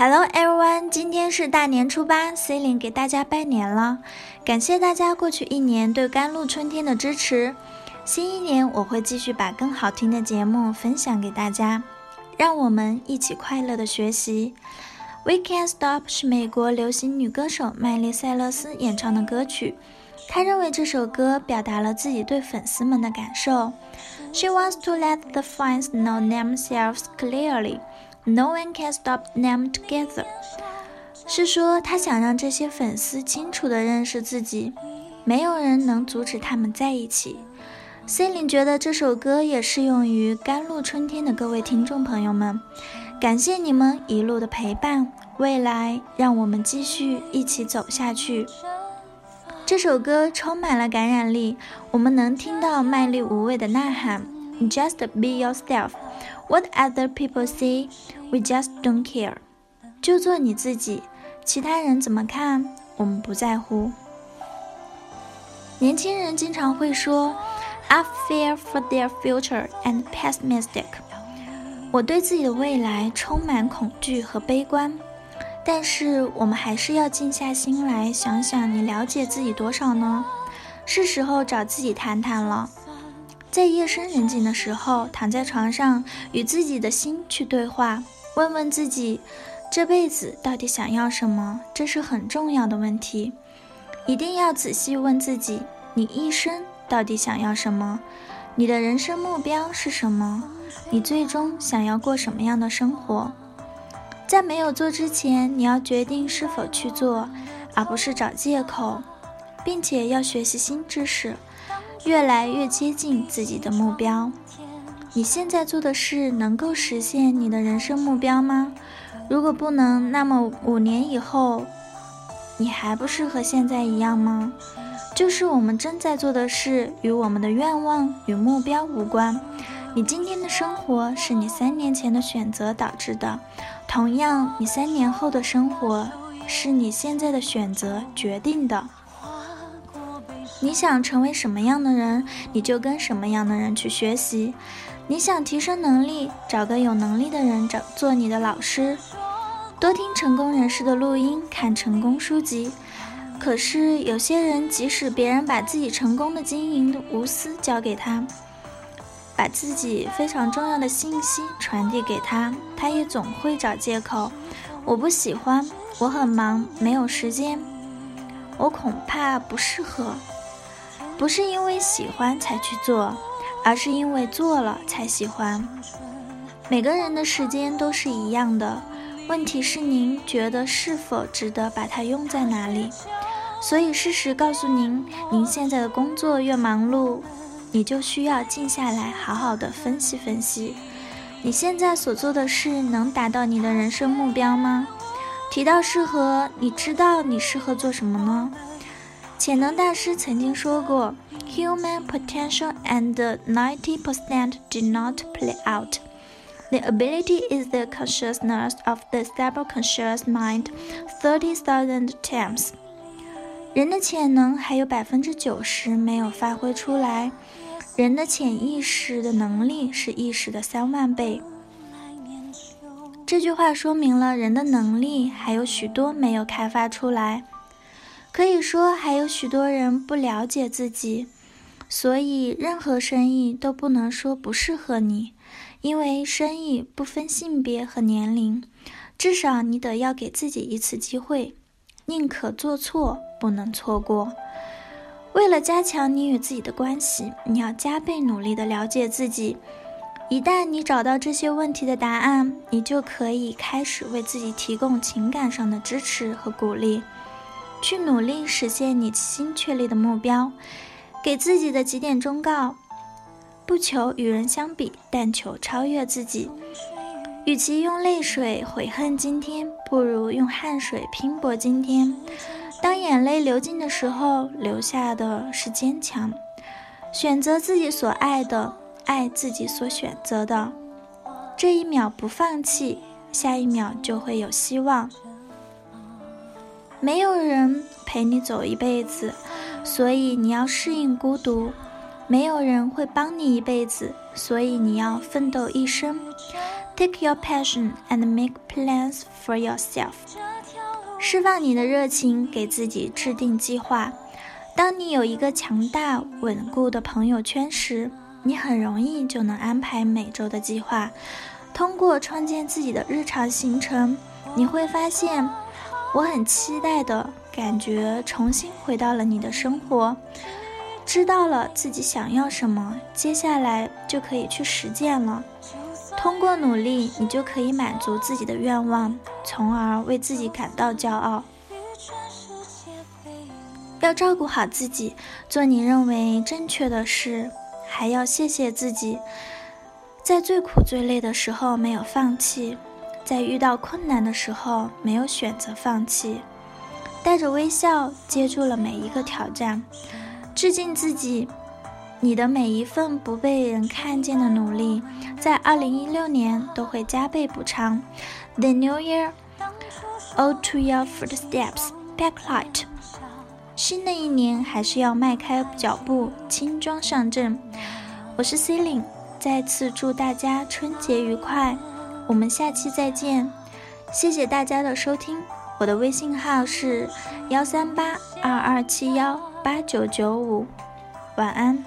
Hello everyone，今天是大年初八，Celine 给大家拜年了，感谢大家过去一年对甘露春天的支持。新一年我会继续把更好听的节目分享给大家，让我们一起快乐的学习。We Can't Stop 是美国流行女歌手麦莉塞勒斯演唱的歌曲，她认为这首歌表达了自己对粉丝们的感受。She wants to let the fans know themselves clearly. No one can stop them together。是说他想让这些粉丝清楚地认识自己，没有人能阻止他们在一起。c e l 觉得这首歌也适用于甘露春天的各位听众朋友们，感谢你们一路的陪伴，未来让我们继续一起走下去。这首歌充满了感染力，我们能听到卖力无畏的呐喊：Just be yourself。What other people say, we just don't care。就做你自己，其他人怎么看，我们不在乎。年轻人经常会说，I fear for their future and pessimistic。我对自己的未来充满恐惧和悲观。但是我们还是要静下心来想想，你了解自己多少呢？是时候找自己谈谈了。在夜深人静的时候，躺在床上，与自己的心去对话，问问自己，这辈子到底想要什么？这是很重要的问题，一定要仔细问自己，你一生到底想要什么？你的人生目标是什么？你最终想要过什么样的生活？在没有做之前，你要决定是否去做，而不是找借口，并且要学习新知识。越来越接近自己的目标。你现在做的事能够实现你的人生目标吗？如果不能，那么五年以后，你还不是和现在一样吗？就是我们正在做的事与我们的愿望与目标无关。你今天的生活是你三年前的选择导致的，同样，你三年后的生活是你现在的选择决定的。你想成为什么样的人，你就跟什么样的人去学习。你想提升能力，找个有能力的人找做你的老师。多听成功人士的录音，看成功书籍。可是有些人，即使别人把自己成功的经营的无私交给他，把自己非常重要的信息传递给他，他也总会找借口：我不喜欢，我很忙，没有时间，我恐怕不适合。不是因为喜欢才去做，而是因为做了才喜欢。每个人的时间都是一样的，问题是您觉得是否值得把它用在哪里？所以事实告诉您，您现在的工作越忙碌，你就需要静下来，好好的分析分析，你现在所做的事能达到你的人生目标吗？提到适合，你知道你适合做什么呢？潜能大师曾经说过：“Human potential and ninety percent do not play out. The ability is the consciousness of the subconscious mind thirty thousand times.” 人的潜能还有百分之九十没有发挥出来，人的潜意识的能力是意识的三万倍。这句话说明了人的能力还有许多没有开发出来。可以说，还有许多人不了解自己，所以任何生意都不能说不适合你，因为生意不分性别和年龄。至少你得要给自己一次机会，宁可做错，不能错过。为了加强你与自己的关系，你要加倍努力地了解自己。一旦你找到这些问题的答案，你就可以开始为自己提供情感上的支持和鼓励。去努力实现你新确立的目标，给自己的几点忠告：不求与人相比，但求超越自己。与其用泪水悔恨今天，不如用汗水拼搏今天。当眼泪流尽的时候，留下的是坚强。选择自己所爱的，爱自己所选择的。这一秒不放弃，下一秒就会有希望。没有人陪你走一辈子，所以你要适应孤独；没有人会帮你一辈子，所以你要奋斗一生。Take your passion and make plans for yourself。释放你的热情，给自己制定计划。当你有一个强大稳固的朋友圈时，你很容易就能安排每周的计划。通过创建自己的日常行程，你会发现，我很期待的感觉重新回到了你的生活。知道了自己想要什么，接下来就可以去实践了。通过努力，你就可以满足自己的愿望，从而为自己感到骄傲。要照顾好自己，做你认为正确的事，还要谢谢自己，在最苦最累的时候没有放弃，在遇到困难的时候没有选择放弃，带着微笑接住了每一个挑战。致敬自己，你的每一份不被人看见的努力，在二零一六年都会加倍补偿。The new year, ode to your footsteps, backlight。新的一年还是要迈开脚步，轻装上阵。我是 c e l i n e 再次祝大家春节愉快，我们下期再见。谢谢大家的收听，我的微信号是幺三八二二七幺。八九九五，晚安。